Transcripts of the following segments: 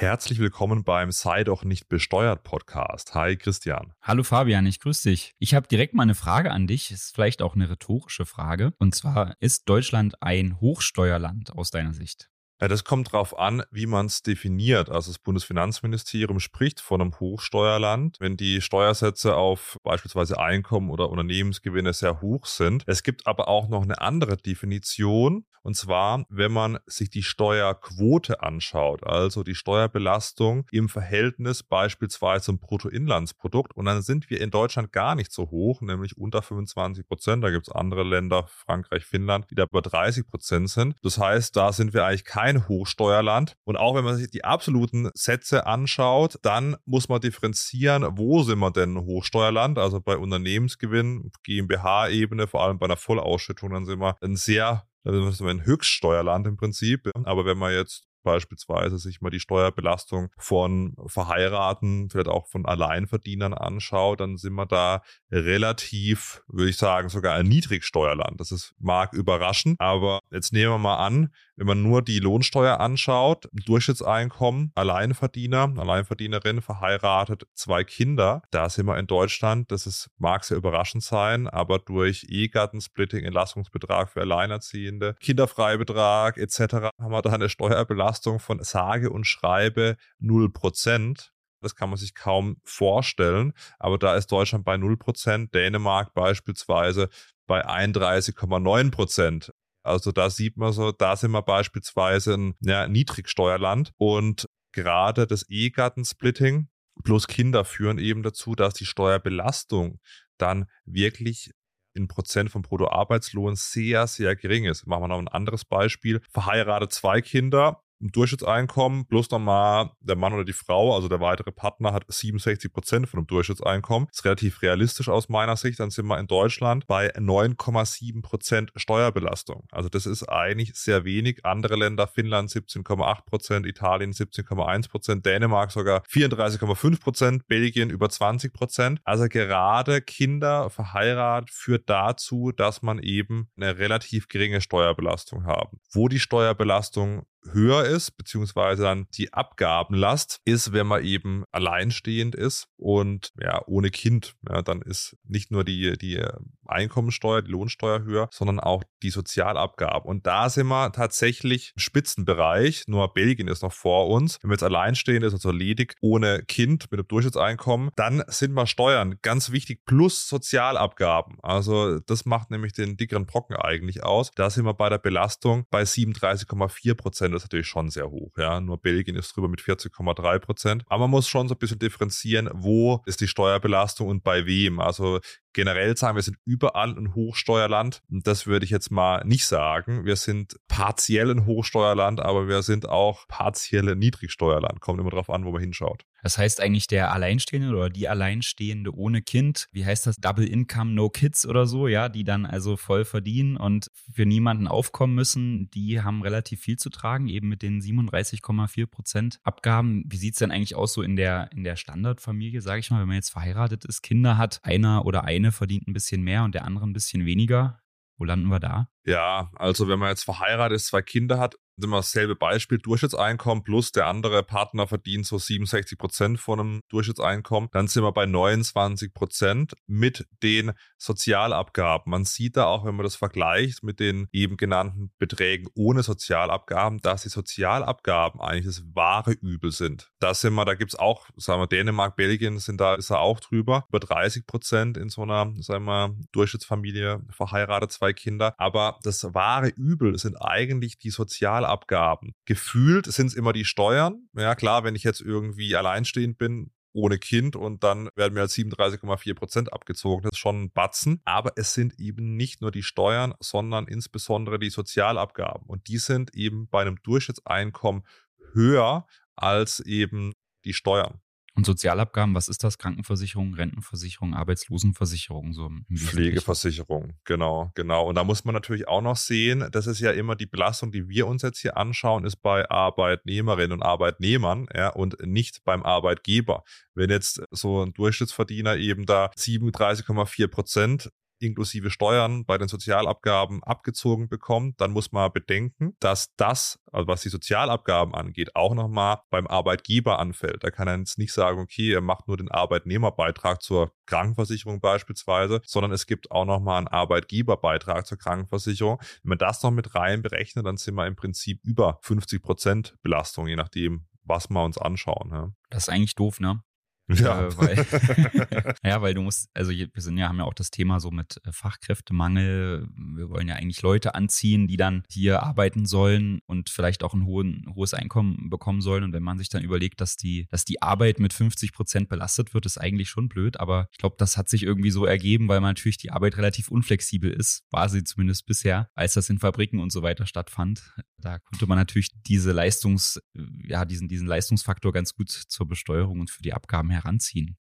Herzlich willkommen beim Sei doch nicht besteuert Podcast. Hi Christian. Hallo Fabian, ich grüße dich. Ich habe direkt mal eine Frage an dich, ist vielleicht auch eine rhetorische Frage. Und zwar, ist Deutschland ein Hochsteuerland aus deiner Sicht? Ja, das kommt darauf an, wie man es definiert. Also das Bundesfinanzministerium spricht von einem Hochsteuerland, wenn die Steuersätze auf beispielsweise Einkommen oder Unternehmensgewinne sehr hoch sind. Es gibt aber auch noch eine andere Definition, und zwar, wenn man sich die Steuerquote anschaut, also die Steuerbelastung im Verhältnis beispielsweise zum Bruttoinlandsprodukt. Und dann sind wir in Deutschland gar nicht so hoch, nämlich unter 25 Prozent. Da gibt es andere Länder, Frankreich, Finnland, die da über 30 Prozent sind. Das heißt, da sind wir eigentlich kein kein Hochsteuerland. Und auch wenn man sich die absoluten Sätze anschaut, dann muss man differenzieren, wo sind wir denn Hochsteuerland? Also bei Unternehmensgewinn, GmbH-Ebene, vor allem bei einer Vollausschüttung, dann sind wir ein sehr dann sind wir ein Höchststeuerland im Prinzip. Aber wenn man jetzt beispielsweise sich mal die Steuerbelastung von Verheiraten, vielleicht auch von Alleinverdienern anschaut, dann sind wir da relativ, würde ich sagen, sogar ein Niedrigsteuerland. Das ist, mag überraschen, aber jetzt nehmen wir mal an, wenn man nur die Lohnsteuer anschaut, Durchschnittseinkommen, Alleinverdiener, Alleinverdienerin, verheiratet, zwei Kinder, da sind wir in Deutschland, das ist, mag sehr überraschend sein, aber durch Ehegattensplitting, Entlastungsbetrag für Alleinerziehende, Kinderfreibetrag etc. haben wir da eine Steuerbelastung von sage und schreibe 0%. Das kann man sich kaum vorstellen. Aber da ist Deutschland bei 0%, Dänemark beispielsweise bei 31,9 also da sieht man so, da sind wir beispielsweise ein ja, Niedrigsteuerland und gerade das Ehegattensplitting plus Kinder führen eben dazu, dass die Steuerbelastung dann wirklich in Prozent vom Bruttoarbeitslohn sehr, sehr gering ist. Machen wir noch ein anderes Beispiel. Verheiratet zwei Kinder, Durchschnittseinkommen plus nochmal der Mann oder die Frau, also der weitere Partner hat 67 Prozent von dem Durchschnittseinkommen. Ist relativ realistisch aus meiner Sicht. Dann sind wir in Deutschland bei 9,7 Prozent Steuerbelastung. Also das ist eigentlich sehr wenig. Andere Länder, Finnland 17,8 Prozent, Italien 17,1 Prozent, Dänemark sogar 34,5 Prozent, Belgien über 20 Prozent. Also gerade Kinder verheiratet führt dazu, dass man eben eine relativ geringe Steuerbelastung haben. Wo die Steuerbelastung höher ist, beziehungsweise dann die Abgabenlast ist, wenn man eben alleinstehend ist und ja, ohne Kind. Ja, dann ist nicht nur die, die Einkommensteuer, die Lohnsteuer höher, sondern auch die Sozialabgaben. Und da sind wir tatsächlich im Spitzenbereich. Nur Belgien ist noch vor uns. Wenn wir jetzt alleinstehend ist, also ledig, ohne Kind, mit einem Durchschnittseinkommen, dann sind wir Steuern ganz wichtig plus Sozialabgaben. Also das macht nämlich den dickeren Brocken eigentlich aus. Da sind wir bei der Belastung bei 37,4 Prozent. Das ist natürlich schon sehr hoch. Ja, nur Belgien ist drüber mit 40,3 Prozent. Aber man muss schon so ein bisschen differenzieren, wo ist die Steuerbelastung und bei wem. Also generell sagen, wir sind überall ein Hochsteuerland. Das würde ich jetzt mal nicht sagen. Wir sind partiell ein Hochsteuerland, aber wir sind auch partielle Niedrigsteuerland. Kommt immer darauf an, wo man hinschaut. Das heißt eigentlich der Alleinstehende oder die Alleinstehende ohne Kind, wie heißt das, Double Income, No Kids oder so, ja, die dann also voll verdienen und für niemanden aufkommen müssen, die haben relativ viel zu tragen, eben mit den 37,4 Prozent Abgaben. Wie sieht es denn eigentlich aus so in der, in der Standardfamilie, sage ich mal, wenn man jetzt verheiratet ist, Kinder hat, einer oder eine verdient ein bisschen mehr und der andere ein bisschen weniger? Wo landen wir da? Ja, also wenn man jetzt verheiratet ist, zwei Kinder hat, immer dasselbe Beispiel, Durchschnittseinkommen plus der andere Partner verdient so 67 Prozent von einem Durchschnittseinkommen, dann sind wir bei 29 Prozent mit den Sozialabgaben. Man sieht da auch, wenn man das vergleicht mit den eben genannten Beträgen ohne Sozialabgaben, dass die Sozialabgaben eigentlich das wahre Übel sind. Da sind wir, da gibt es auch, sagen wir, Dänemark, Belgien sind da, ist da auch drüber, über 30 Prozent in so einer, sagen wir, Durchschnittsfamilie, verheiratet, zwei Kinder. Aber das wahre Übel sind eigentlich die Sozialabgaben Abgaben. Gefühlt sind es immer die Steuern. Ja, klar, wenn ich jetzt irgendwie alleinstehend bin, ohne Kind und dann werden mir halt 37,4 Prozent abgezogen. Das ist schon ein Batzen. Aber es sind eben nicht nur die Steuern, sondern insbesondere die Sozialabgaben. Und die sind eben bei einem Durchschnittseinkommen höher als eben die Steuern. Und Sozialabgaben, was ist das? Krankenversicherung, Rentenversicherung, Arbeitslosenversicherung, so im Pflegeversicherung, genau, genau. Und da muss man natürlich auch noch sehen, das ist ja immer die Belastung, die wir uns jetzt hier anschauen, ist bei Arbeitnehmerinnen und Arbeitnehmern, ja, und nicht beim Arbeitgeber. Wenn jetzt so ein Durchschnittsverdiener eben da 37,4 Prozent inklusive Steuern bei den Sozialabgaben abgezogen bekommt, dann muss man bedenken, dass das, also was die Sozialabgaben angeht, auch nochmal beim Arbeitgeber anfällt. Da kann er jetzt nicht sagen, okay, er macht nur den Arbeitnehmerbeitrag zur Krankenversicherung beispielsweise, sondern es gibt auch nochmal einen Arbeitgeberbeitrag zur Krankenversicherung. Wenn man das noch mit rein berechnet, dann sind wir im Prinzip über 50 Prozent Belastung, je nachdem, was wir uns anschauen. Ja. Das ist eigentlich doof, ne? Ja. Äh, weil, ja, weil du musst, also wir sind ja, haben ja auch das Thema so mit äh, Fachkräftemangel. Wir wollen ja eigentlich Leute anziehen, die dann hier arbeiten sollen und vielleicht auch ein, hohen, hohes Einkommen bekommen sollen. Und wenn man sich dann überlegt, dass die, dass die Arbeit mit 50 Prozent belastet wird, ist eigentlich schon blöd. Aber ich glaube, das hat sich irgendwie so ergeben, weil man natürlich die Arbeit relativ unflexibel ist, war sie zumindest bisher, als das in Fabriken und so weiter stattfand. Da konnte man natürlich diese Leistungs, ja, diesen, diesen Leistungsfaktor ganz gut zur Besteuerung und für die Abgaben heranziehen.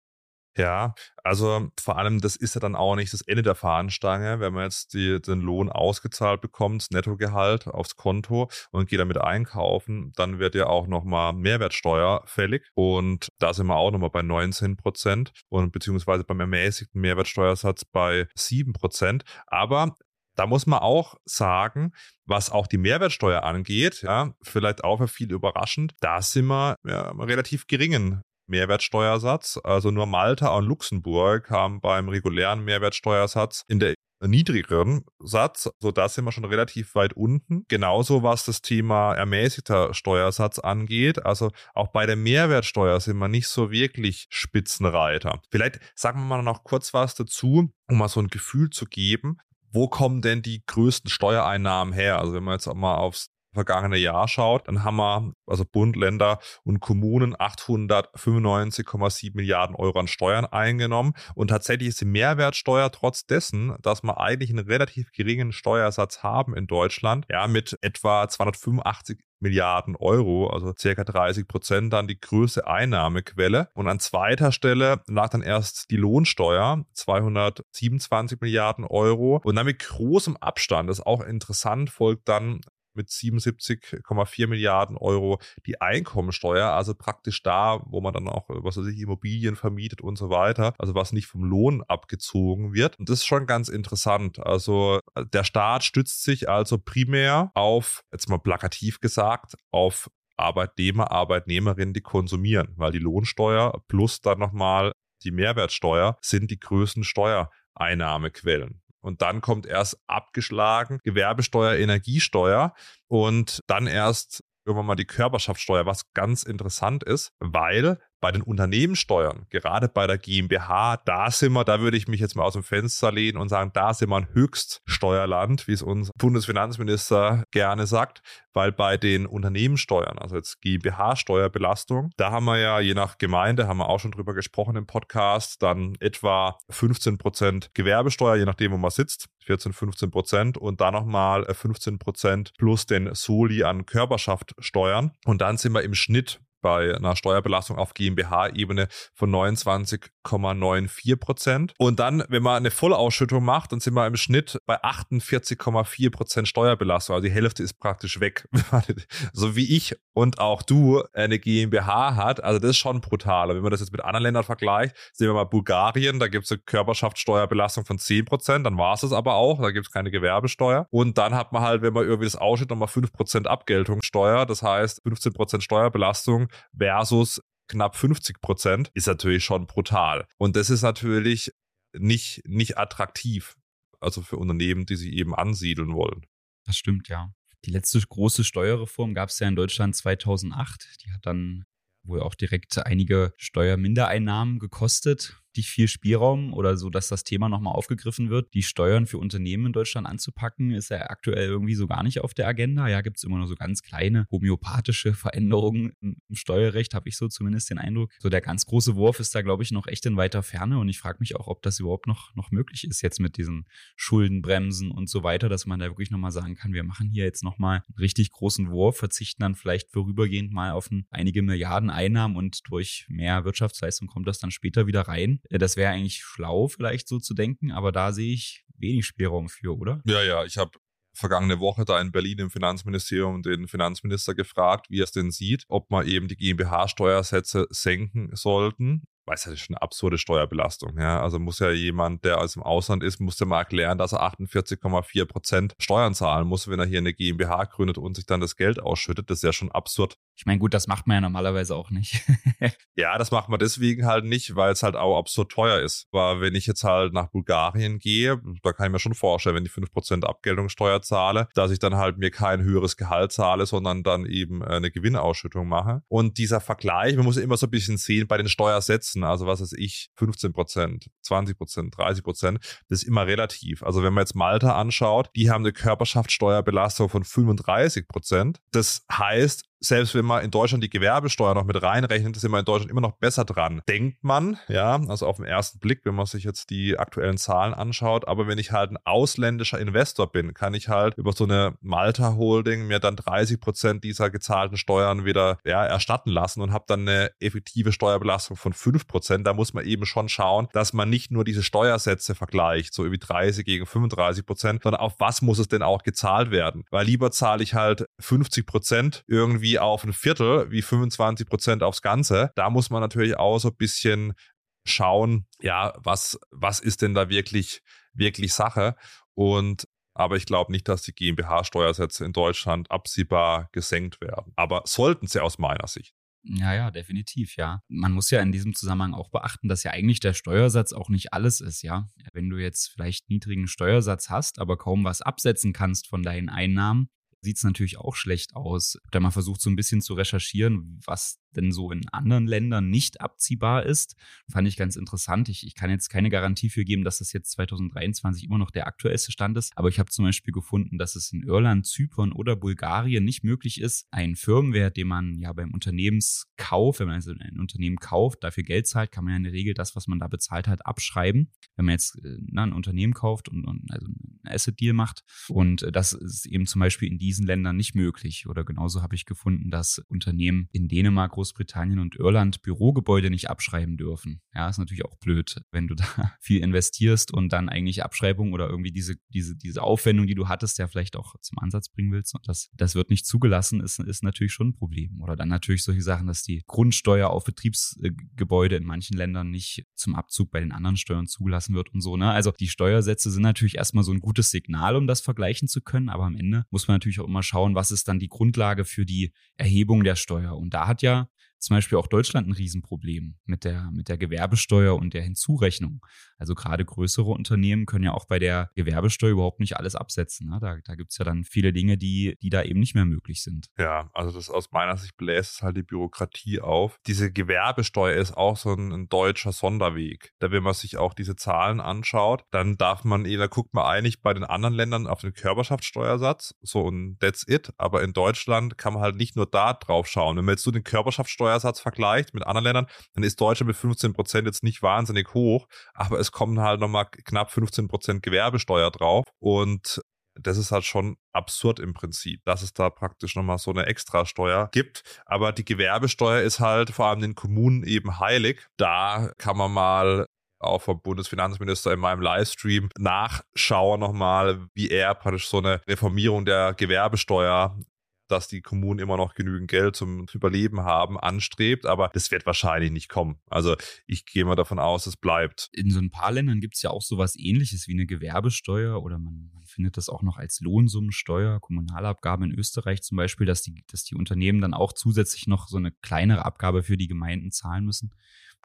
Ja, also vor allem, das ist ja dann auch nicht das Ende der Fahnenstange, wenn man jetzt die, den Lohn ausgezahlt bekommt, das Nettogehalt aufs Konto und geht damit einkaufen, dann wird ja auch nochmal Mehrwertsteuer fällig und da sind wir auch nochmal bei 19 Prozent und beziehungsweise beim ermäßigten Mehrwertsteuersatz bei 7 Prozent. Aber da muss man auch sagen, was auch die Mehrwertsteuer angeht, ja, vielleicht auch für viele überraschend, da sind wir ja, relativ geringen Mehrwertsteuersatz. Also nur Malta und Luxemburg haben beim regulären Mehrwertsteuersatz in der niedrigeren Satz, so da sind wir schon relativ weit unten. Genauso was das Thema ermäßigter Steuersatz angeht. Also auch bei der Mehrwertsteuer sind wir nicht so wirklich Spitzenreiter. Vielleicht sagen wir mal noch kurz was dazu, um mal so ein Gefühl zu geben. Wo kommen denn die größten Steuereinnahmen her? Also wenn man jetzt auch mal aufs vergangene Jahr schaut, dann haben wir, also Bund, Länder und Kommunen 895,7 Milliarden Euro an Steuern eingenommen. Und tatsächlich ist die Mehrwertsteuer trotz dessen, dass wir eigentlich einen relativ geringen Steuersatz haben in Deutschland, ja, mit etwa 285 Milliarden Euro, also circa 30 Prozent, dann die größte Einnahmequelle. Und an zweiter Stelle lag dann erst die Lohnsteuer, 227 Milliarden Euro. Und dann mit großem Abstand, das ist auch interessant, folgt dann mit 77,4 Milliarden Euro die Einkommensteuer, also praktisch da, wo man dann auch, was weiß ich, Immobilien vermietet und so weiter, also was nicht vom Lohn abgezogen wird. Und das ist schon ganz interessant. Also der Staat stützt sich also primär auf, jetzt mal plakativ gesagt, auf Arbeitnehmer, Arbeitnehmerinnen, die konsumieren, weil die Lohnsteuer plus dann nochmal die Mehrwertsteuer sind die größten Steuereinnahmequellen. Und dann kommt erst abgeschlagen Gewerbesteuer, Energiesteuer und dann erst irgendwann mal die Körperschaftssteuer, was ganz interessant ist, weil bei den Unternehmenssteuern, gerade bei der GmbH, da sind wir, da würde ich mich jetzt mal aus dem Fenster lehnen und sagen, da sind wir ein Höchststeuerland, wie es unser Bundesfinanzminister gerne sagt, weil bei den Unternehmenssteuern, also jetzt GmbH-Steuerbelastung, da haben wir ja je nach Gemeinde, haben wir auch schon drüber gesprochen im Podcast, dann etwa 15 Prozent Gewerbesteuer, je nachdem, wo man sitzt, 14, 15 Prozent und dann nochmal 15 Prozent plus den Soli an Körperschaftsteuern. Und dann sind wir im Schnitt bei einer Steuerbelastung auf GmbH-Ebene von 29,94 Prozent. Und dann, wenn man eine Vollausschüttung macht, dann sind wir im Schnitt bei 48,4 Prozent Steuerbelastung. Also die Hälfte ist praktisch weg. so wie ich und auch du eine GmbH hat. Also das ist schon brutal. wenn man das jetzt mit anderen Ländern vergleicht, sehen wir mal Bulgarien, da gibt es eine Körperschaftssteuerbelastung von 10 Prozent. Dann war es es aber auch. Da gibt es keine Gewerbesteuer. Und dann hat man halt, wenn man irgendwie das ausschüttet, nochmal 5 Prozent Abgeltungssteuer. Das heißt 15 Prozent Steuerbelastung versus knapp 50 Prozent ist natürlich schon brutal. Und das ist natürlich nicht, nicht attraktiv. Also für Unternehmen, die sich eben ansiedeln wollen. Das stimmt, ja. Die letzte große Steuerreform gab es ja in Deutschland 2008. Die hat dann wohl auch direkt einige Steuermindereinnahmen gekostet die viel Spielraum oder so, dass das Thema nochmal aufgegriffen wird. Die Steuern für Unternehmen in Deutschland anzupacken, ist ja aktuell irgendwie so gar nicht auf der Agenda. Ja, gibt es immer nur so ganz kleine homöopathische Veränderungen im Steuerrecht, habe ich so zumindest den Eindruck. So der ganz große Wurf ist da, glaube ich, noch echt in weiter Ferne und ich frage mich auch, ob das überhaupt noch, noch möglich ist jetzt mit diesen Schuldenbremsen und so weiter, dass man da wirklich nochmal sagen kann, wir machen hier jetzt nochmal einen richtig großen Wurf, verzichten dann vielleicht vorübergehend mal auf ein, einige Milliarden Einnahmen und durch mehr Wirtschaftsleistung kommt das dann später wieder rein. Äh, das wäre eigentlich schlau, vielleicht so zu denken, aber da sehe ich wenig Spielraum für, oder? Ja, ja, ich habe vergangene Woche da in Berlin im Finanzministerium den Finanzminister gefragt, wie er es denn sieht, ob man eben die GmbH-Steuersätze senken sollten. Weiß ja, das ist schon eine absurde Steuerbelastung. Ja? Also muss ja jemand, der aus dem Ausland ist, muss ja mal erklären, dass er 48,4 Prozent Steuern zahlen muss, wenn er hier eine GmbH gründet und sich dann das Geld ausschüttet. Das ist ja schon absurd. Ich meine, gut, das macht man ja normalerweise auch nicht. ja, das macht man deswegen halt nicht, weil es halt auch absurd teuer ist. Aber wenn ich jetzt halt nach Bulgarien gehe, da kann ich mir schon vorstellen, wenn ich 5% Abgeltungssteuer zahle, dass ich dann halt mir kein höheres Gehalt zahle, sondern dann eben äh, eine Gewinnausschüttung mache. Und dieser Vergleich, man muss ja immer so ein bisschen sehen bei den Steuersätzen, also was weiß ich, 15%, 20%, 30%, das ist immer relativ. Also wenn man jetzt Malta anschaut, die haben eine Körperschaftssteuerbelastung von 35%. Das heißt, selbst wenn man in Deutschland die Gewerbesteuer noch mit reinrechnet, sind wir in Deutschland immer noch besser dran. Denkt man, ja, also auf den ersten Blick, wenn man sich jetzt die aktuellen Zahlen anschaut. Aber wenn ich halt ein ausländischer Investor bin, kann ich halt über so eine Malta Holding mir dann 30 Prozent dieser gezahlten Steuern wieder ja, erstatten lassen und habe dann eine effektive Steuerbelastung von 5 Prozent. Da muss man eben schon schauen, dass man nicht nur diese Steuersätze vergleicht, so wie 30 gegen 35 Prozent, sondern auf was muss es denn auch gezahlt werden? Weil lieber zahle ich halt 50 Prozent irgendwie auf ein Viertel, wie 25 Prozent aufs Ganze. Da muss man natürlich auch so ein bisschen schauen, ja, was, was ist denn da wirklich, wirklich Sache? Und aber ich glaube nicht, dass die GmbH-Steuersätze in Deutschland absehbar gesenkt werden. Aber sollten sie aus meiner Sicht. Ja, ja, definitiv, ja. Man muss ja in diesem Zusammenhang auch beachten, dass ja eigentlich der Steuersatz auch nicht alles ist, ja. Wenn du jetzt vielleicht niedrigen Steuersatz hast, aber kaum was absetzen kannst von deinen Einnahmen, sieht es natürlich auch schlecht aus. Da mal versucht, so ein bisschen zu recherchieren, was denn so in anderen Ländern nicht abziehbar ist. Fand ich ganz interessant. Ich, ich kann jetzt keine Garantie für geben, dass das jetzt 2023 immer noch der aktuellste Stand ist, aber ich habe zum Beispiel gefunden, dass es in Irland, Zypern oder Bulgarien nicht möglich ist, einen Firmenwert, den man ja beim Unternehmenskauf, wenn man also ein Unternehmen kauft, dafür Geld zahlt, kann man ja in der Regel das, was man da bezahlt hat, abschreiben. Wenn man jetzt äh, na, ein Unternehmen kauft und, und also einen Asset-Deal macht und äh, das ist eben zum Beispiel in diesen Ländern nicht möglich. Oder genauso habe ich gefunden, dass Unternehmen in Dänemark, Großbritannien und Irland Bürogebäude nicht abschreiben dürfen. Ja, ist natürlich auch blöd, wenn du da viel investierst und dann eigentlich Abschreibung oder irgendwie diese, diese, diese Aufwendung, die du hattest, ja vielleicht auch zum Ansatz bringen willst und das, das wird nicht zugelassen, ist, ist natürlich schon ein Problem. Oder dann natürlich solche Sachen, dass die Grundsteuer auf Betriebsgebäude in manchen Ländern nicht zum Abzug bei den anderen Steuern zugelassen wird und so. Ne? Also die Steuersätze sind natürlich erstmal so ein gutes Signal, um das vergleichen zu können, aber am Ende muss man natürlich auch immer schauen, was ist dann die Grundlage für die Erhebung der Steuer. Und da hat ja zum Beispiel auch Deutschland ein Riesenproblem mit der, mit der Gewerbesteuer und der Hinzurechnung. Also gerade größere Unternehmen können ja auch bei der Gewerbesteuer überhaupt nicht alles absetzen. Ne? Da, da gibt es ja dann viele Dinge, die, die da eben nicht mehr möglich sind. Ja, also das aus meiner Sicht bläst halt die Bürokratie auf. Diese Gewerbesteuer ist auch so ein, ein deutscher Sonderweg. Da, wenn man sich auch diese Zahlen anschaut, dann darf man, da guckt man eigentlich bei den anderen Ländern auf den Körperschaftssteuersatz, so und that's it. Aber in Deutschland kann man halt nicht nur da drauf schauen. Wenn man jetzt so den Körperschaftssteuersatz Steuersatz vergleicht mit anderen Ländern, dann ist Deutschland mit 15 Prozent jetzt nicht wahnsinnig hoch, aber es kommen halt nochmal knapp 15 Prozent Gewerbesteuer drauf und das ist halt schon absurd im Prinzip, dass es da praktisch nochmal so eine Extrasteuer gibt. Aber die Gewerbesteuer ist halt vor allem den Kommunen eben heilig. Da kann man mal auch vom Bundesfinanzminister in meinem Livestream nachschauen nochmal, wie er praktisch so eine Reformierung der Gewerbesteuer dass die Kommunen immer noch genügend Geld zum Überleben haben, anstrebt, aber das wird wahrscheinlich nicht kommen. Also ich gehe mal davon aus, es bleibt. In so ein paar Ländern gibt es ja auch sowas ähnliches wie eine Gewerbesteuer oder man, man findet das auch noch als Lohnsummensteuer, Kommunalabgabe in Österreich zum Beispiel, dass die, dass die Unternehmen dann auch zusätzlich noch so eine kleinere Abgabe für die Gemeinden zahlen müssen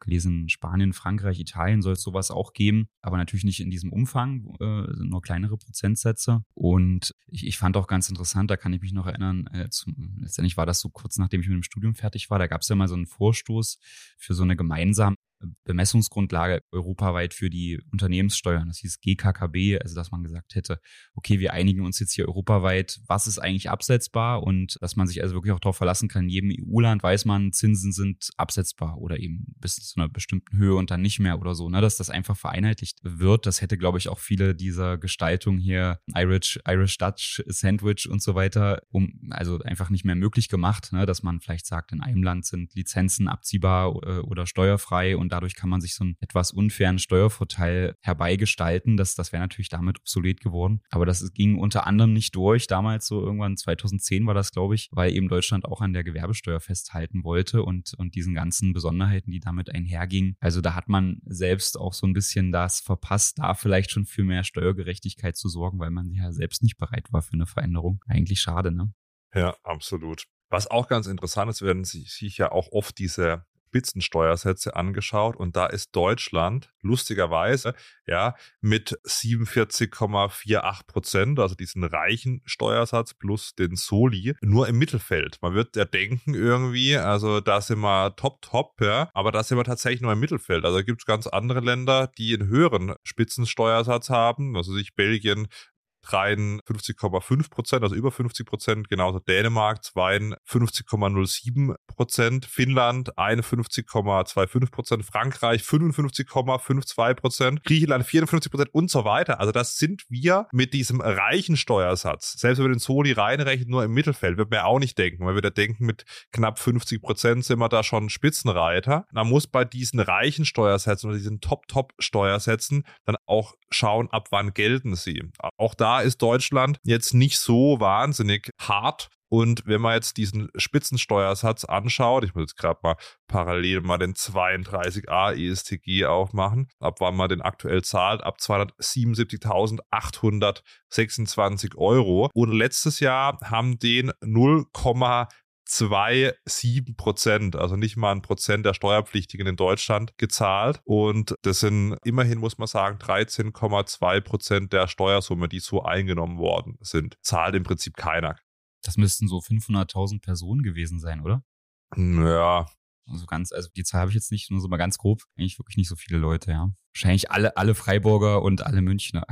gelesen, Spanien, Frankreich, Italien soll es sowas auch geben, aber natürlich nicht in diesem Umfang, äh, sind nur kleinere Prozentsätze. Und ich, ich fand auch ganz interessant, da kann ich mich noch erinnern, äh, zum, letztendlich war das so kurz nachdem ich mit dem Studium fertig war, da gab es ja mal so einen Vorstoß für so eine gemeinsame Bemessungsgrundlage europaweit für die Unternehmenssteuern. Das hieß GKKB, also dass man gesagt hätte, okay, wir einigen uns jetzt hier europaweit, was ist eigentlich absetzbar und dass man sich also wirklich auch darauf verlassen kann, in jedem EU-Land weiß man, Zinsen sind absetzbar oder eben bis zu einer bestimmten Höhe und dann nicht mehr oder so, ne, dass das einfach vereinheitlicht wird. Das hätte, glaube ich, auch viele dieser Gestaltung hier, Irish, Irish Dutch Sandwich und so weiter, um, also einfach nicht mehr möglich gemacht, ne, dass man vielleicht sagt, in einem Land sind Lizenzen abziehbar äh, oder steuerfrei und und dadurch kann man sich so einen etwas unfairen Steuervorteil herbeigestalten. Das, das wäre natürlich damit obsolet geworden. Aber das ging unter anderem nicht durch. Damals so irgendwann 2010 war das, glaube ich, weil eben Deutschland auch an der Gewerbesteuer festhalten wollte und, und diesen ganzen Besonderheiten, die damit einhergingen. Also da hat man selbst auch so ein bisschen das verpasst, da vielleicht schon für mehr Steuergerechtigkeit zu sorgen, weil man ja selbst nicht bereit war für eine Veränderung. Eigentlich schade, ne? Ja, absolut. Was auch ganz interessant ist, werden sich ja auch oft diese Spitzensteuersätze angeschaut und da ist Deutschland lustigerweise ja mit 47,48 Prozent, also diesen reichen Steuersatz plus den Soli, nur im Mittelfeld. Man wird ja denken irgendwie, also da sind wir top, top, ja, aber da sind wir tatsächlich nur im Mittelfeld. Also gibt es ganz andere Länder, die einen höheren Spitzensteuersatz haben, also sich Belgien 53,5 Prozent, also über 50 Prozent, genauso Dänemark 52,07 Prozent, Finnland 51,25 Prozent, Frankreich 55,52 Prozent, Griechenland 54 Prozent und so weiter. Also das sind wir mit diesem reichen Steuersatz, selbst wenn wir den Soli reinrechnen, nur im Mittelfeld, wird man ja auch nicht denken, weil wir da denken, mit knapp 50 Prozent sind wir da schon Spitzenreiter. Man muss bei diesen reichen Steuersätzen oder diesen Top-Top-Steuersätzen dann auch schauen, ab wann gelten sie. Auch da ist Deutschland jetzt nicht so wahnsinnig hart. Und wenn man jetzt diesen Spitzensteuersatz anschaut, ich muss jetzt gerade mal parallel mal den 32a ESTG aufmachen, ab wann man den aktuell zahlt, ab 277.826 Euro. Und letztes Jahr haben den 0, 2,7 Prozent, also nicht mal ein Prozent der Steuerpflichtigen in Deutschland gezahlt. Und das sind immerhin, muss man sagen, 13,2 Prozent der Steuersumme, die so eingenommen worden sind. Zahlt im Prinzip keiner. Das müssten so 500.000 Personen gewesen sein, oder? Ja. Also ganz, also die Zahl habe ich jetzt nicht, nur so mal ganz grob. Eigentlich wirklich nicht so viele Leute, ja. Wahrscheinlich alle, alle Freiburger und alle Münchner.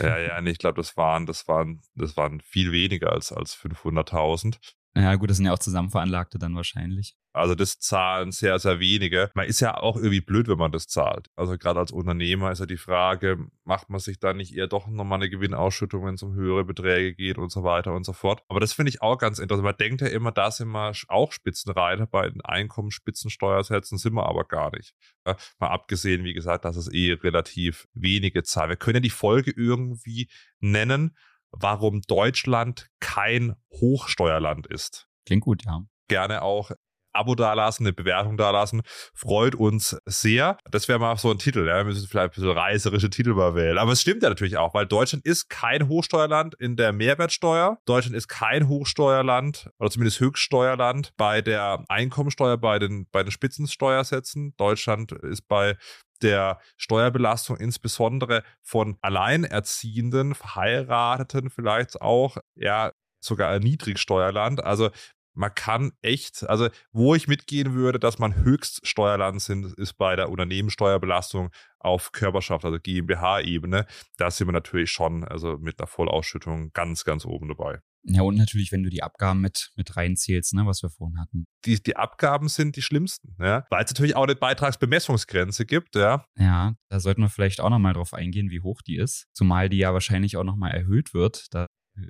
Ja, ja, nee, ich glaube, das waren, das waren, das waren viel weniger als, als 500.000. Ja, gut, das sind ja auch Zusammenveranlagte dann wahrscheinlich. Also das zahlen sehr, sehr wenige. Man ist ja auch irgendwie blöd, wenn man das zahlt. Also gerade als Unternehmer ist ja die Frage, macht man sich da nicht eher doch nochmal eine Gewinnausschüttung, wenn es um höhere Beträge geht und so weiter und so fort. Aber das finde ich auch ganz interessant. Man denkt ja immer, da sind wir auch Spitzenreiter. Bei den Einkommensspitzensteuersätzen sind wir aber gar nicht. Mal abgesehen, wie gesagt, dass es eh relativ wenige zahlen. Wir können ja die Folge irgendwie nennen warum Deutschland kein Hochsteuerland ist. Klingt gut, ja. Gerne auch Abo dalassen, eine Bewertung dalassen. Freut uns sehr. Das wäre mal so ein Titel. Ja. Wir müssen vielleicht ein bisschen reißerische Titel mal wählen. Aber es stimmt ja natürlich auch, weil Deutschland ist kein Hochsteuerland in der Mehrwertsteuer. Deutschland ist kein Hochsteuerland oder zumindest Höchststeuerland bei der Einkommensteuer, bei den, bei den Spitzensteuersätzen. Deutschland ist bei der Steuerbelastung insbesondere von Alleinerziehenden, Verheirateten vielleicht auch, ja, sogar ein Niedrigsteuerland. Also man kann echt, also wo ich mitgehen würde, dass man Höchststeuerland sind, ist bei der Unternehmenssteuerbelastung auf Körperschaft, also GmbH-Ebene. Da sind wir natürlich schon, also mit einer Vollausschüttung ganz, ganz oben dabei. Ja, und natürlich, wenn du die Abgaben mit, mit reinzählst, ne, was wir vorhin hatten. Die, die Abgaben sind die schlimmsten, ja. Weil es natürlich auch eine Beitragsbemessungsgrenze gibt, ja. Ja, da sollten wir vielleicht auch nochmal drauf eingehen, wie hoch die ist. Zumal die ja wahrscheinlich auch nochmal erhöht wird. Da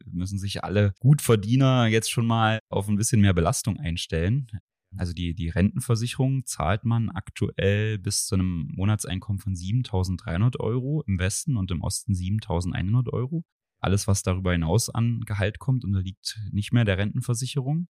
müssen sich alle Gutverdiener jetzt schon mal auf ein bisschen mehr Belastung einstellen. Also die, die Rentenversicherung zahlt man aktuell bis zu einem Monatseinkommen von 7.300 Euro im Westen und im Osten 7.100 Euro. Alles, was darüber hinaus an Gehalt kommt, unterliegt nicht mehr der Rentenversicherung.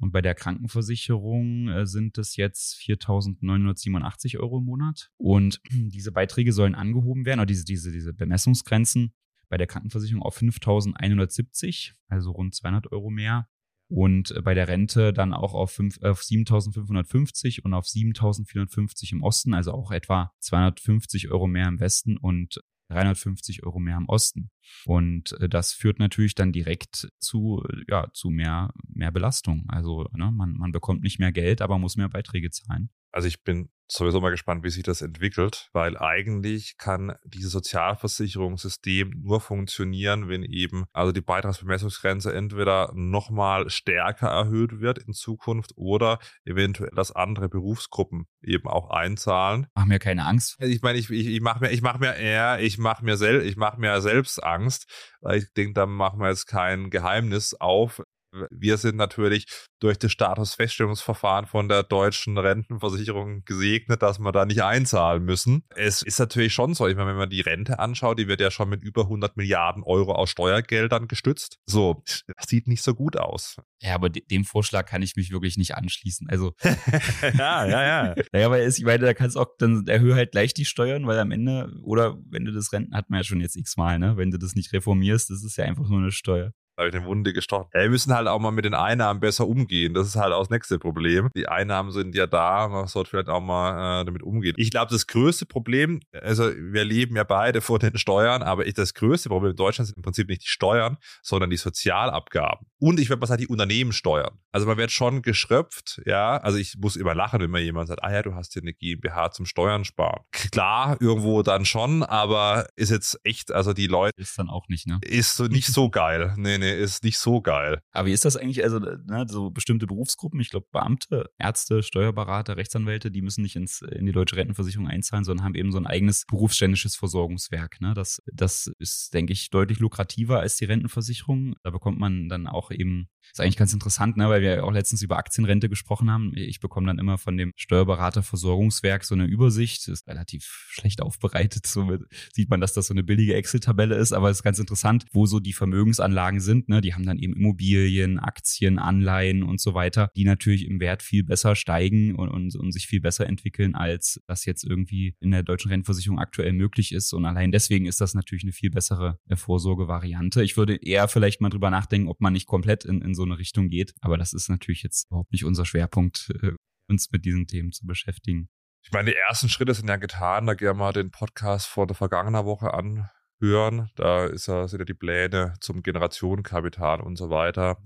Und bei der Krankenversicherung äh, sind es jetzt 4.987 Euro im Monat. Und diese Beiträge sollen angehoben werden, oder diese, diese, diese Bemessungsgrenzen bei der Krankenversicherung auf 5.170, also rund 200 Euro mehr. Und äh, bei der Rente dann auch auf, auf 7.550 und auf 7.450 im Osten, also auch etwa 250 Euro mehr im Westen und 350 Euro mehr im Osten. Und äh, das führt natürlich dann direkt zu, ja, zu mehr, mehr Belastung. Also ne, man, man bekommt nicht mehr Geld, aber muss mehr Beiträge zahlen. Also ich bin sowieso mal gespannt, wie sich das entwickelt, weil eigentlich kann dieses Sozialversicherungssystem nur funktionieren, wenn eben also die Beitragsbemessungsgrenze entweder nochmal stärker erhöht wird in Zukunft oder eventuell, dass andere Berufsgruppen eben auch einzahlen. Mach mir keine Angst. Ich meine, ich, ich, ich mache mir, ich mache mir eher, ich mache mir, sel ich mache mir selbst Angst, weil ich denke, da machen wir jetzt kein Geheimnis auf wir sind natürlich durch das Statusfeststellungsverfahren von der deutschen Rentenversicherung gesegnet, dass wir da nicht einzahlen müssen. Es ist natürlich schon so, ich meine, wenn man die Rente anschaut, die wird ja schon mit über 100 Milliarden Euro aus Steuergeldern gestützt. So, das sieht nicht so gut aus. Ja, aber dem Vorschlag kann ich mich wirklich nicht anschließen. Also. ja, ja, ja. Naja, es, ich meine, da kannst du auch, dann erhöhe halt gleich die Steuern, weil am Ende, oder wenn du das Renten, hat man ja schon jetzt x-mal, ne? Wenn du das nicht reformierst, das ist ja einfach nur eine Steuer habe ich den Wunde gestochen. Ja, wir müssen halt auch mal mit den Einnahmen besser umgehen. Das ist halt auch das nächste Problem. Die Einnahmen sind ja da, man sollte vielleicht auch mal äh, damit umgehen. Ich glaube, das größte Problem, also wir leben ja beide vor den Steuern, aber ich, das größte Problem in Deutschland sind im Prinzip nicht die Steuern, sondern die Sozialabgaben. Und ich würde mal sagen, die Unternehmenssteuern. Also man wird schon geschröpft, ja. Also ich muss immer lachen, wenn mir jemand sagt, ah ja, du hast hier eine GmbH zum Steuern sparen. Klar, irgendwo dann schon, aber ist jetzt echt, also die Leute. Ist dann auch nicht, ne? Ist so nicht so geil. Nee, nee nee, ist nicht so geil. Aber wie ist das eigentlich? Also, ne, so bestimmte Berufsgruppen, ich glaube Beamte, Ärzte, Steuerberater, Rechtsanwälte, die müssen nicht ins, in die deutsche Rentenversicherung einzahlen, sondern haben eben so ein eigenes berufsständisches Versorgungswerk. Ne? Das, das ist, denke ich, deutlich lukrativer als die Rentenversicherung. Da bekommt man dann auch eben, ist eigentlich ganz interessant, ne, weil wir auch letztens über Aktienrente gesprochen haben. Ich bekomme dann immer von dem Steuerberater Versorgungswerk so eine Übersicht. Ist relativ schlecht aufbereitet. So sieht man, dass das so eine billige Excel-Tabelle ist, aber es ist ganz interessant, wo so die Vermögensanlagen sind sind. Ne? Die haben dann eben Immobilien, Aktien, Anleihen und so weiter, die natürlich im Wert viel besser steigen und, und, und sich viel besser entwickeln, als das jetzt irgendwie in der deutschen Rentenversicherung aktuell möglich ist. Und allein deswegen ist das natürlich eine viel bessere äh, Vorsorgevariante. Ich würde eher vielleicht mal drüber nachdenken, ob man nicht komplett in, in so eine Richtung geht. Aber das ist natürlich jetzt überhaupt nicht unser Schwerpunkt, äh, uns mit diesen Themen zu beschäftigen. Ich meine, die ersten Schritte sind ja getan. Da gehen wir mal den Podcast vor der vergangenen Woche an hören. Da ist ja, sind ja die Pläne zum Generationenkapital und so weiter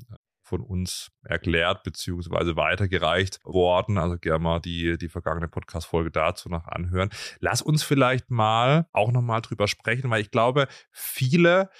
von uns erklärt bzw. weitergereicht worden. Also gerne mal die, die vergangene Podcast-Folge dazu noch anhören. Lass uns vielleicht mal auch nochmal drüber sprechen, weil ich glaube, viele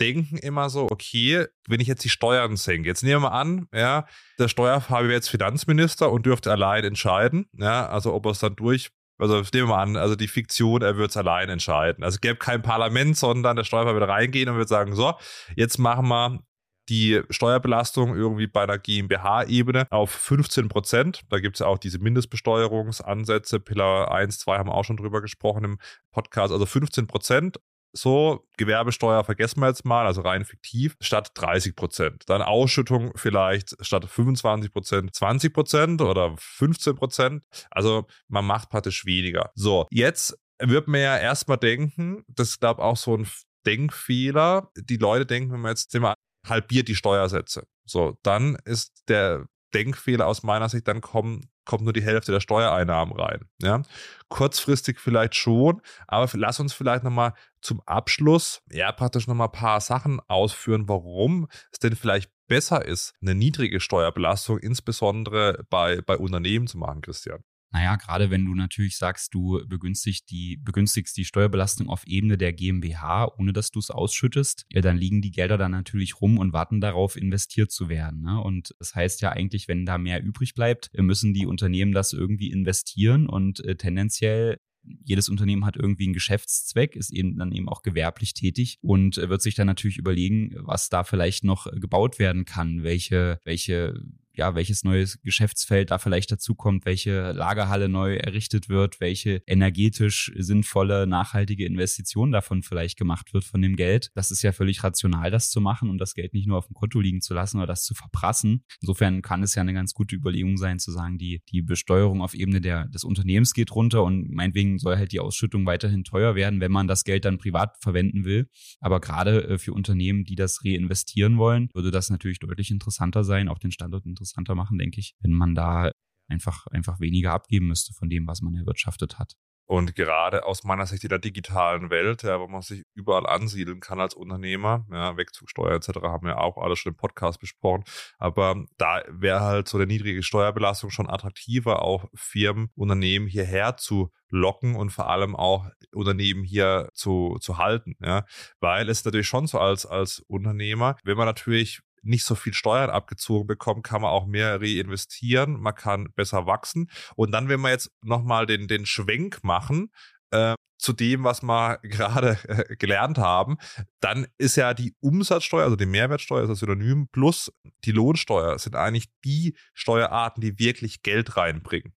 denken immer so, okay, wenn ich jetzt die Steuern senke, jetzt nehmen wir mal an, ja, der Steuerfahrer wäre jetzt Finanzminister und dürfte allein entscheiden, ja, also ob er es dann durch also nehmen wir mal an, also die Fiktion, er wird es allein entscheiden. Also es gäbe kein Parlament, sondern der Steuerberater würde reingehen und würde sagen, so, jetzt machen wir die Steuerbelastung irgendwie bei einer GmbH-Ebene auf 15 Prozent. Da gibt es ja auch diese Mindestbesteuerungsansätze. Pillar 1, 2 haben wir auch schon drüber gesprochen im Podcast. Also 15 Prozent so, Gewerbesteuer vergessen wir jetzt mal, also rein fiktiv, statt 30 Prozent. Dann Ausschüttung vielleicht statt 25 Prozent 20 Prozent oder 15 Prozent. Also man macht praktisch weniger. So, jetzt wird man ja erstmal denken, das ist glaube auch so ein Denkfehler. Die Leute denken, wenn man jetzt immer halbiert die Steuersätze. So, dann ist der Denkfehler aus meiner Sicht, dann kommen kommt nur die Hälfte der Steuereinnahmen rein. Ja? Kurzfristig vielleicht schon, aber lass uns vielleicht nochmal zum Abschluss ja praktisch nochmal ein paar Sachen ausführen, warum es denn vielleicht besser ist, eine niedrige Steuerbelastung insbesondere bei, bei Unternehmen zu machen, Christian. Naja, gerade wenn du natürlich sagst, du begünstigst die, begünstigst die Steuerbelastung auf Ebene der GmbH, ohne dass du es ausschüttest, ja, dann liegen die Gelder dann natürlich rum und warten darauf, investiert zu werden. Ne? Und das heißt ja eigentlich, wenn da mehr übrig bleibt, müssen die Unternehmen das irgendwie investieren und äh, tendenziell jedes Unternehmen hat irgendwie einen Geschäftszweck, ist eben dann eben auch gewerblich tätig und äh, wird sich dann natürlich überlegen, was da vielleicht noch gebaut werden kann, welche, welche ja, welches neues Geschäftsfeld da vielleicht dazukommt, welche Lagerhalle neu errichtet wird, welche energetisch sinnvolle, nachhaltige Investition davon vielleicht gemacht wird von dem Geld. Das ist ja völlig rational, das zu machen und das Geld nicht nur auf dem Konto liegen zu lassen oder das zu verprassen. Insofern kann es ja eine ganz gute Überlegung sein, zu sagen, die, die Besteuerung auf Ebene der, des Unternehmens geht runter und meinetwegen soll halt die Ausschüttung weiterhin teuer werden, wenn man das Geld dann privat verwenden will. Aber gerade äh, für Unternehmen, die das reinvestieren wollen, würde das natürlich deutlich interessanter sein, auch den Standort interessanter machen, denke ich, wenn man da einfach, einfach weniger abgeben müsste von dem, was man erwirtschaftet hat. Und gerade aus meiner Sicht in der digitalen Welt, ja, wo man sich überall ansiedeln kann als Unternehmer, ja, Wegzugsteuer etc. haben wir auch alles schon im Podcast besprochen. Aber da wäre halt so eine niedrige Steuerbelastung schon attraktiver, auch Firmen, Unternehmen hierher zu locken und vor allem auch Unternehmen hier zu, zu halten. Ja. Weil es natürlich schon so als, als Unternehmer, wenn man natürlich nicht so viel Steuern abgezogen bekommt, kann man auch mehr reinvestieren, man kann besser wachsen. Und dann, wenn wir jetzt nochmal den, den Schwenk machen, äh, zu dem, was wir gerade äh, gelernt haben, dann ist ja die Umsatzsteuer, also die Mehrwertsteuer, ist das Synonym, plus die Lohnsteuer sind eigentlich die Steuerarten, die wirklich Geld reinbringen.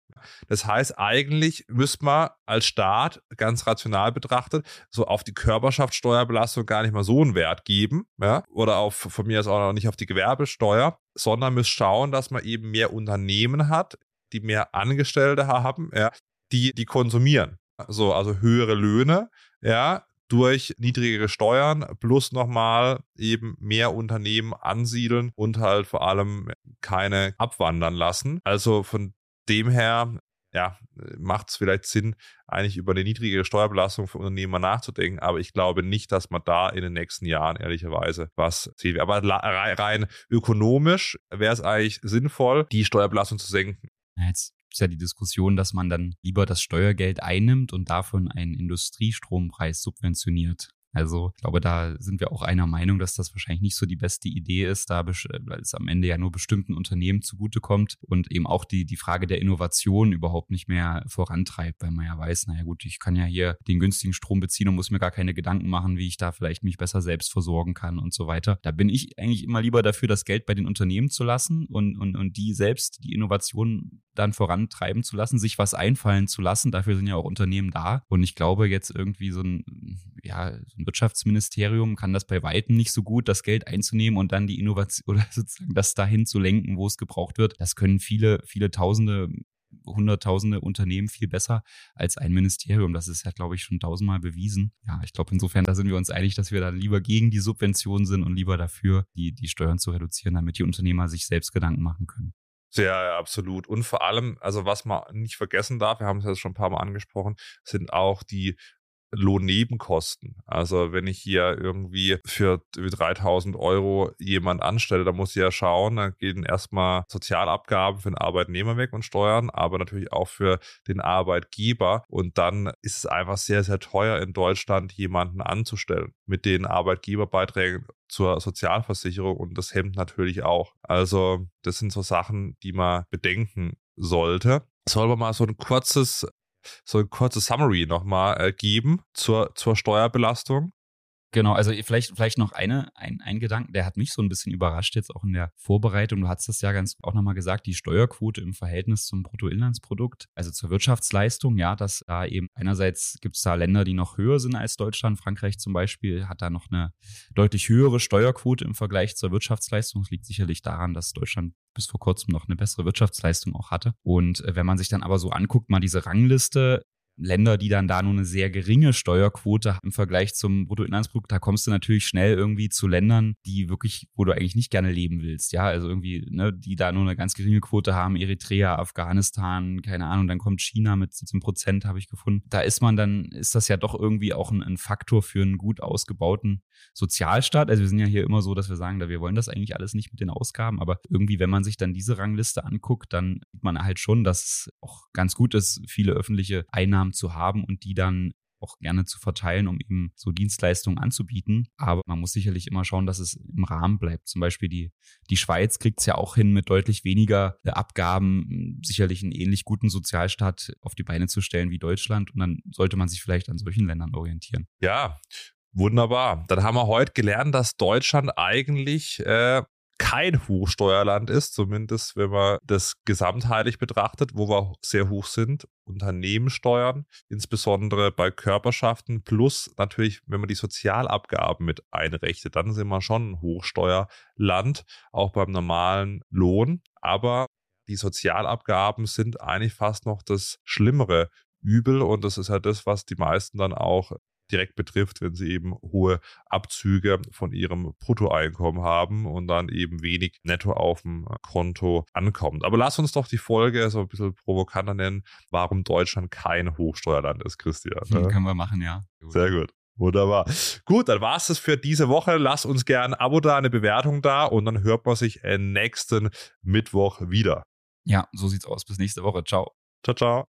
Das heißt, eigentlich müsste man als Staat ganz rational betrachtet so auf die Körperschaftssteuerbelastung gar nicht mal so einen Wert geben, ja, oder auf von mir aus auch noch nicht auf die Gewerbesteuer, sondern müsste schauen, dass man eben mehr Unternehmen hat, die mehr Angestellte haben, ja, die die konsumieren. So, also höhere Löhne, ja, durch niedrigere Steuern plus nochmal eben mehr Unternehmen ansiedeln und halt vor allem keine abwandern lassen. Also von dem her, ja, macht es vielleicht Sinn, eigentlich über eine niedrigere Steuerbelastung für Unternehmer nachzudenken. Aber ich glaube nicht, dass man da in den nächsten Jahren ehrlicherweise was sieht. Aber rein ökonomisch wäre es eigentlich sinnvoll, die Steuerbelastung zu senken. Jetzt ist ja die Diskussion, dass man dann lieber das Steuergeld einnimmt und davon einen Industriestrompreis subventioniert. Also ich glaube, da sind wir auch einer Meinung, dass das wahrscheinlich nicht so die beste Idee ist, da weil es am Ende ja nur bestimmten Unternehmen zugutekommt und eben auch die, die Frage der Innovation überhaupt nicht mehr vorantreibt, weil man ja weiß, naja gut, ich kann ja hier den günstigen Strom beziehen und muss mir gar keine Gedanken machen, wie ich da vielleicht mich besser selbst versorgen kann und so weiter. Da bin ich eigentlich immer lieber dafür, das Geld bei den Unternehmen zu lassen und, und, und die selbst die Innovation dann vorantreiben zu lassen, sich was einfallen zu lassen. Dafür sind ja auch Unternehmen da. Und ich glaube, jetzt irgendwie so ein, ja, ein Wirtschaftsministerium kann das bei Weitem nicht so gut, das Geld einzunehmen und dann die Innovation oder sozusagen das dahin zu lenken, wo es gebraucht wird. Das können viele, viele Tausende hunderttausende Unternehmen viel besser als ein Ministerium. Das ist ja, glaube ich, schon tausendmal bewiesen. Ja, ich glaube, insofern, da sind wir uns einig, dass wir dann lieber gegen die Subventionen sind und lieber dafür, die, die Steuern zu reduzieren, damit die Unternehmer sich selbst Gedanken machen können. Sehr, absolut. Und vor allem, also was man nicht vergessen darf, wir haben es jetzt schon ein paar Mal angesprochen, sind auch die Lohnnebenkosten. Also wenn ich hier irgendwie für 3000 Euro jemand anstelle, dann muss ich ja schauen, dann gehen erstmal Sozialabgaben für den Arbeitnehmer weg und Steuern, aber natürlich auch für den Arbeitgeber. Und dann ist es einfach sehr, sehr teuer in Deutschland, jemanden anzustellen mit den Arbeitgeberbeiträgen zur Sozialversicherung und das hemmt natürlich auch. Also das sind so Sachen, die man bedenken sollte. Sollen wir mal so ein kurzes so ein kurzes Summary nochmal äh, geben zur, zur Steuerbelastung. Genau, also vielleicht, vielleicht noch eine, ein, ein Gedanken, der hat mich so ein bisschen überrascht jetzt auch in der Vorbereitung. Du hast das ja ganz auch nochmal gesagt, die Steuerquote im Verhältnis zum Bruttoinlandsprodukt, also zur Wirtschaftsleistung, ja, dass da eben einerseits gibt es da Länder, die noch höher sind als Deutschland. Frankreich zum Beispiel hat da noch eine deutlich höhere Steuerquote im Vergleich zur Wirtschaftsleistung. Das liegt sicherlich daran, dass Deutschland bis vor kurzem noch eine bessere Wirtschaftsleistung auch hatte. Und äh, wenn man sich dann aber so anguckt, mal diese Rangliste, Länder, die dann da nur eine sehr geringe Steuerquote haben im Vergleich zum Bruttoinlandsprodukt, da kommst du natürlich schnell irgendwie zu Ländern, die wirklich, wo du eigentlich nicht gerne leben willst. Ja, also irgendwie, ne, die da nur eine ganz geringe Quote haben, Eritrea, Afghanistan, keine Ahnung, dann kommt China mit 17 Prozent, habe ich gefunden. Da ist man dann, ist das ja doch irgendwie auch ein, ein Faktor für einen gut ausgebauten Sozialstaat. Also wir sind ja hier immer so, dass wir sagen, da wir wollen das eigentlich alles nicht mit den Ausgaben, aber irgendwie, wenn man sich dann diese Rangliste anguckt, dann sieht man halt schon, dass es auch ganz gut ist, viele öffentliche Einnahmen zu haben und die dann auch gerne zu verteilen, um eben so Dienstleistungen anzubieten. Aber man muss sicherlich immer schauen, dass es im Rahmen bleibt. Zum Beispiel die, die Schweiz kriegt es ja auch hin, mit deutlich weniger äh, Abgaben sicherlich einen ähnlich guten Sozialstaat auf die Beine zu stellen wie Deutschland. Und dann sollte man sich vielleicht an solchen Ländern orientieren. Ja, Wunderbar. Dann haben wir heute gelernt, dass Deutschland eigentlich äh, kein Hochsteuerland ist, zumindest wenn man das gesamtheitlich betrachtet, wo wir sehr hoch sind. Unternehmenssteuern, insbesondere bei Körperschaften, plus natürlich, wenn man die Sozialabgaben mit einrechnet, dann sind wir schon ein Hochsteuerland, auch beim normalen Lohn. Aber die Sozialabgaben sind eigentlich fast noch das schlimmere Übel und das ist halt das, was die meisten dann auch direkt betrifft, wenn sie eben hohe Abzüge von ihrem Bruttoeinkommen haben und dann eben wenig netto auf dem Konto ankommt. Aber lass uns doch die Folge so ein bisschen provokanter nennen, warum Deutschland kein Hochsteuerland ist, Christian. Ne? Können wir machen, ja. Sehr gut. Wunderbar. Gut, dann war es das für diese Woche. Lass uns gerne ein Abo da, eine Bewertung da und dann hört man sich nächsten Mittwoch wieder. Ja, so sieht's aus. Bis nächste Woche. Ciao. Ciao, ciao.